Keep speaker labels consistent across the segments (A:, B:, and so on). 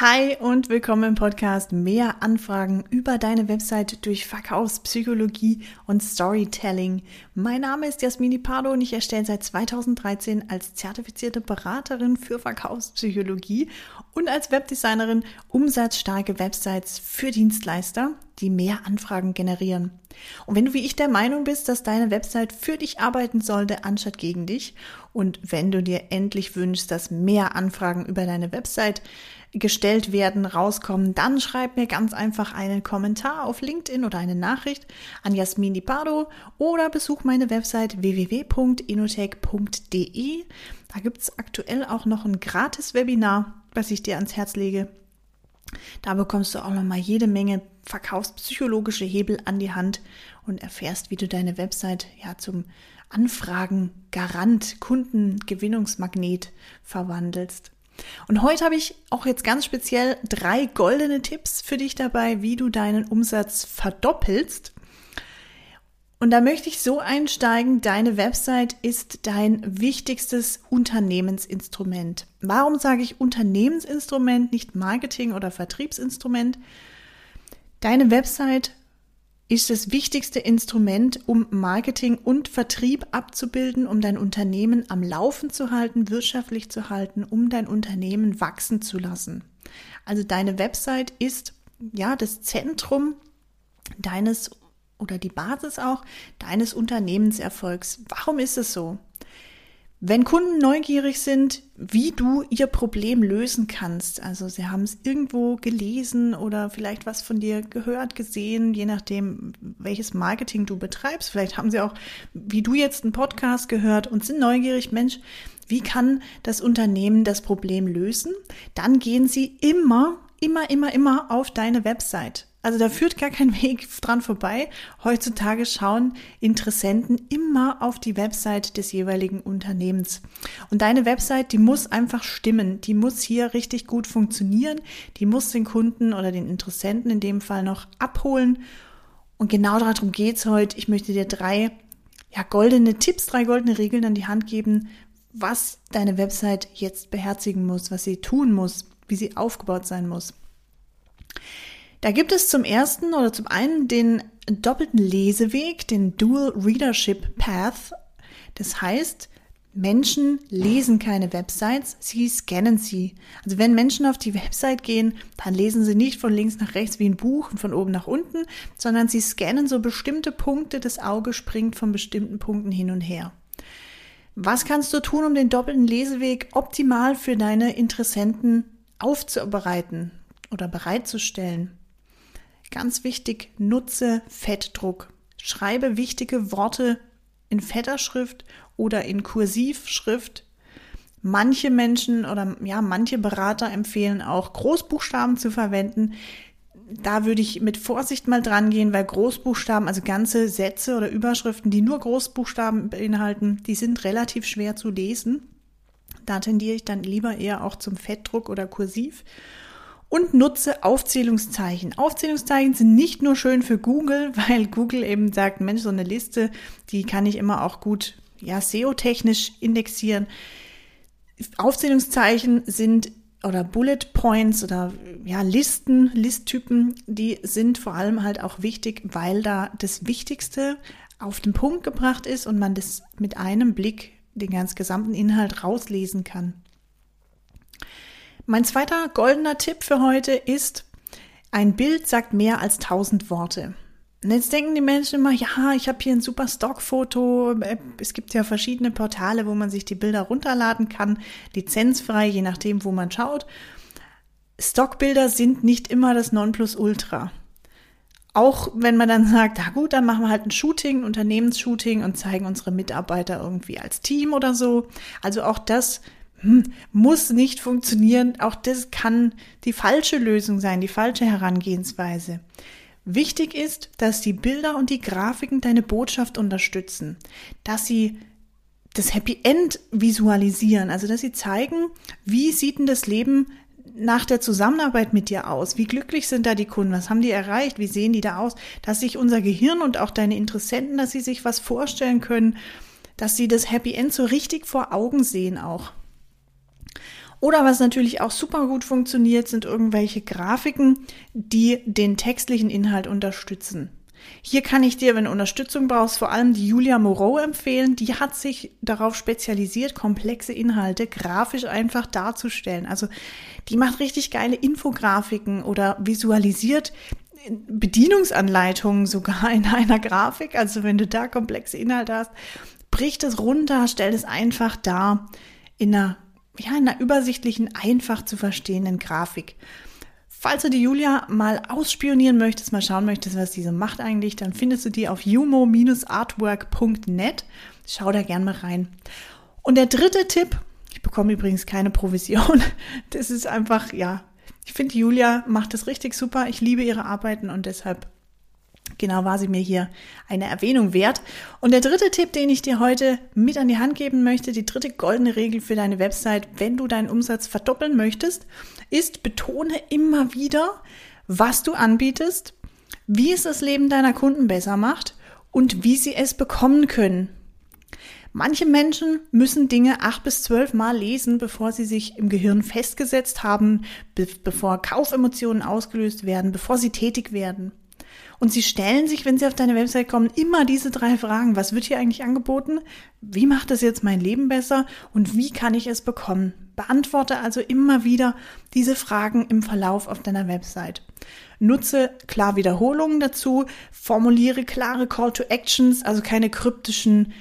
A: Hi und willkommen im Podcast Mehr Anfragen über deine Website durch Verkaufspsychologie und Storytelling. Mein Name ist Jasmini Pardo und ich erstelle seit 2013 als zertifizierte Beraterin für Verkaufspsychologie und als Webdesignerin umsatzstarke Websites für Dienstleister, die mehr Anfragen generieren. Und wenn du wie ich der Meinung bist, dass deine Website für dich arbeiten sollte, anstatt gegen dich, und wenn du dir endlich wünschst, dass mehr Anfragen über deine Website gestellt werden, rauskommen, dann schreib mir ganz einfach einen Kommentar auf LinkedIn oder eine Nachricht an Jasmin Di Pardo oder besuch meine Website www.inotech.de. Da gibt es aktuell auch noch ein gratis Webinar, was ich dir ans Herz lege. Da bekommst du auch noch mal jede Menge verkaufspsychologische Hebel an die Hand und erfährst, wie du deine Website ja zum Anfragen Garant, Kundengewinnungsmagnet verwandelst. Und heute habe ich auch jetzt ganz speziell drei goldene Tipps für dich dabei, wie du deinen Umsatz verdoppelst. Und da möchte ich so einsteigen, deine Website ist dein wichtigstes Unternehmensinstrument. Warum sage ich Unternehmensinstrument, nicht Marketing- oder Vertriebsinstrument? Deine Website ist das wichtigste Instrument, um Marketing und Vertrieb abzubilden, um dein Unternehmen am Laufen zu halten, wirtschaftlich zu halten, um dein Unternehmen wachsen zu lassen. Also deine Website ist ja das Zentrum deines oder die Basis auch deines Unternehmenserfolgs. Warum ist es so? Wenn Kunden neugierig sind, wie du ihr Problem lösen kannst, also sie haben es irgendwo gelesen oder vielleicht was von dir gehört, gesehen, je nachdem, welches Marketing du betreibst, vielleicht haben sie auch, wie du jetzt einen Podcast gehört und sind neugierig, Mensch, wie kann das Unternehmen das Problem lösen? Dann gehen sie immer, immer, immer, immer auf deine Website. Also da führt gar kein Weg dran vorbei. Heutzutage schauen Interessenten immer auf die Website des jeweiligen Unternehmens. Und deine Website, die muss einfach stimmen. Die muss hier richtig gut funktionieren. Die muss den Kunden oder den Interessenten in dem Fall noch abholen. Und genau darum geht's heute. Ich möchte dir drei ja, goldene Tipps, drei goldene Regeln an die Hand geben, was deine Website jetzt beherzigen muss, was sie tun muss, wie sie aufgebaut sein muss. Da gibt es zum ersten oder zum einen den doppelten Leseweg, den Dual Readership Path. Das heißt, Menschen lesen keine Websites, sie scannen sie. Also wenn Menschen auf die Website gehen, dann lesen sie nicht von links nach rechts wie ein Buch und von oben nach unten, sondern sie scannen so bestimmte Punkte, das Auge springt von bestimmten Punkten hin und her. Was kannst du tun, um den doppelten Leseweg optimal für deine Interessenten aufzubereiten oder bereitzustellen? Ganz wichtig, nutze Fettdruck. Schreibe wichtige Worte in fetter Schrift oder in Kursivschrift. Manche Menschen oder ja, manche Berater empfehlen auch Großbuchstaben zu verwenden. Da würde ich mit Vorsicht mal dran gehen, weil Großbuchstaben, also ganze Sätze oder Überschriften, die nur Großbuchstaben beinhalten, die sind relativ schwer zu lesen. Da tendiere ich dann lieber eher auch zum Fettdruck oder Kursiv und nutze Aufzählungszeichen. Aufzählungszeichen sind nicht nur schön für Google, weil Google eben sagt, Mensch, so eine Liste, die kann ich immer auch gut, ja, SEO-technisch indexieren. Aufzählungszeichen sind oder Bullet Points oder ja, Listen, Listtypen, die sind vor allem halt auch wichtig, weil da das Wichtigste auf den Punkt gebracht ist und man das mit einem Blick den ganz gesamten Inhalt rauslesen kann. Mein zweiter goldener Tipp für heute ist, ein Bild sagt mehr als tausend Worte. Und jetzt denken die Menschen immer, ja, ich habe hier ein super Stockfoto. Es gibt ja verschiedene Portale, wo man sich die Bilder runterladen kann, lizenzfrei, je nachdem, wo man schaut. Stockbilder sind nicht immer das Nonplusultra. Auch wenn man dann sagt, na gut, dann machen wir halt ein Shooting, ein Unternehmensshooting und zeigen unsere Mitarbeiter irgendwie als Team oder so. Also auch das hm, muss nicht funktionieren. Auch das kann die falsche Lösung sein, die falsche Herangehensweise. Wichtig ist, dass die Bilder und die Grafiken deine Botschaft unterstützen, dass sie das Happy End visualisieren, also dass sie zeigen, wie sieht denn das Leben nach der Zusammenarbeit mit dir aus? Wie glücklich sind da die Kunden? Was haben die erreicht? Wie sehen die da aus? Dass sich unser Gehirn und auch deine Interessenten, dass sie sich was vorstellen können, dass sie das Happy End so richtig vor Augen sehen auch. Oder was natürlich auch super gut funktioniert, sind irgendwelche Grafiken, die den textlichen Inhalt unterstützen. Hier kann ich dir, wenn du Unterstützung brauchst, vor allem die Julia Moreau empfehlen. Die hat sich darauf spezialisiert, komplexe Inhalte grafisch einfach darzustellen. Also die macht richtig geile Infografiken oder visualisiert Bedienungsanleitungen sogar in einer Grafik. Also wenn du da komplexe Inhalte hast, bricht es runter, stell es einfach dar in einer, ja, in einer übersichtlichen, einfach zu verstehenden Grafik. Falls du die Julia mal ausspionieren möchtest, mal schauen möchtest, was diese macht eigentlich, dann findest du die auf jumo-artwork.net. Schau da gern mal rein. Und der dritte Tipp, ich bekomme übrigens keine Provision. Das ist einfach, ja, ich finde, Julia macht das richtig super. Ich liebe ihre Arbeiten und deshalb genau war sie mir hier eine Erwähnung wert. Und der dritte Tipp, den ich dir heute mit an die Hand geben möchte, die dritte goldene Regel für deine Website, wenn du deinen Umsatz verdoppeln möchtest, ist, betone immer wieder, was du anbietest, wie es das Leben deiner Kunden besser macht und wie sie es bekommen können. Manche Menschen müssen Dinge acht bis zwölf Mal lesen, bevor sie sich im Gehirn festgesetzt haben, be bevor Kaufemotionen ausgelöst werden, bevor sie tätig werden. Und sie stellen sich, wenn sie auf deine Website kommen, immer diese drei Fragen. Was wird hier eigentlich angeboten? Wie macht das jetzt mein Leben besser? Und wie kann ich es bekommen? Beantworte also immer wieder diese Fragen im Verlauf auf deiner Website. Nutze klar Wiederholungen dazu, formuliere klare Call to Actions, also keine kryptischen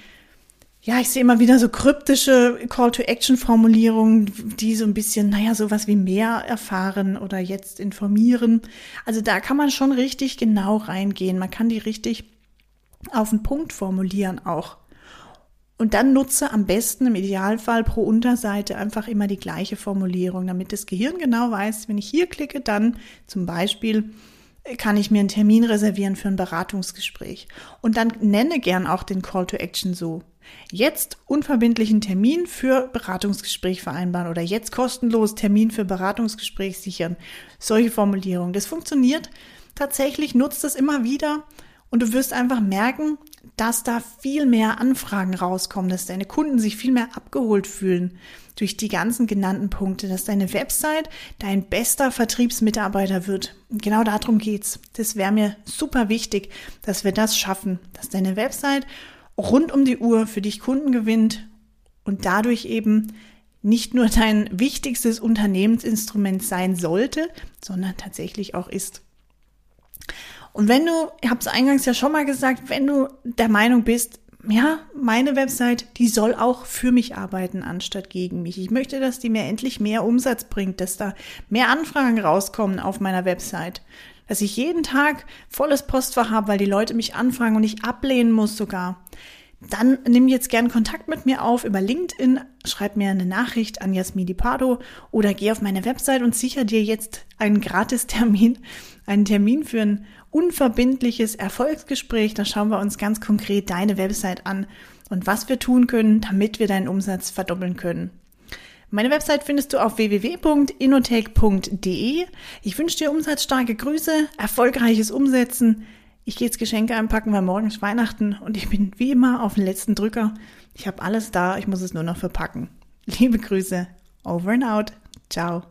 A: ja, ich sehe immer wieder so kryptische Call-to-Action-Formulierungen, die so ein bisschen, naja, sowas wie mehr erfahren oder jetzt informieren. Also da kann man schon richtig genau reingehen. Man kann die richtig auf den Punkt formulieren auch. Und dann nutze am besten im Idealfall pro Unterseite einfach immer die gleiche Formulierung, damit das Gehirn genau weiß, wenn ich hier klicke, dann zum Beispiel kann ich mir einen Termin reservieren für ein Beratungsgespräch. Und dann nenne gern auch den Call to Action so. Jetzt unverbindlichen Termin für Beratungsgespräch vereinbaren oder jetzt kostenlos Termin für Beratungsgespräch sichern. Solche Formulierungen. Das funktioniert tatsächlich, nutzt es immer wieder und du wirst einfach merken, dass da viel mehr Anfragen rauskommen, dass deine Kunden sich viel mehr abgeholt fühlen durch die ganzen genannten Punkte, dass deine Website dein bester Vertriebsmitarbeiter wird. Genau darum geht's. Das wäre mir super wichtig, dass wir das schaffen, dass deine Website rund um die Uhr für dich Kunden gewinnt und dadurch eben nicht nur dein wichtigstes Unternehmensinstrument sein sollte, sondern tatsächlich auch ist. Und wenn du, ich habe es eingangs ja schon mal gesagt, wenn du der Meinung bist, ja, meine Website, die soll auch für mich arbeiten, anstatt gegen mich. Ich möchte, dass die mir endlich mehr Umsatz bringt, dass da mehr Anfragen rauskommen auf meiner Website. Dass ich jeden Tag volles Postfach habe, weil die Leute mich anfragen und ich ablehnen muss sogar. Dann nimm jetzt gern Kontakt mit mir auf über LinkedIn, schreib mir eine Nachricht an Jasmini Pardo oder geh auf meine Website und sicher dir jetzt einen Gratistermin, einen Termin für ein unverbindliches Erfolgsgespräch. Da schauen wir uns ganz konkret deine Website an und was wir tun können, damit wir deinen Umsatz verdoppeln können. Meine Website findest du auf www.inotech.de. Ich wünsche dir umsatzstarke Grüße, erfolgreiches Umsetzen. Ich gehe jetzt Geschenke einpacken, weil morgen ist Weihnachten und ich bin wie immer auf den letzten Drücker. Ich habe alles da, ich muss es nur noch verpacken. Liebe Grüße, over and out. Ciao.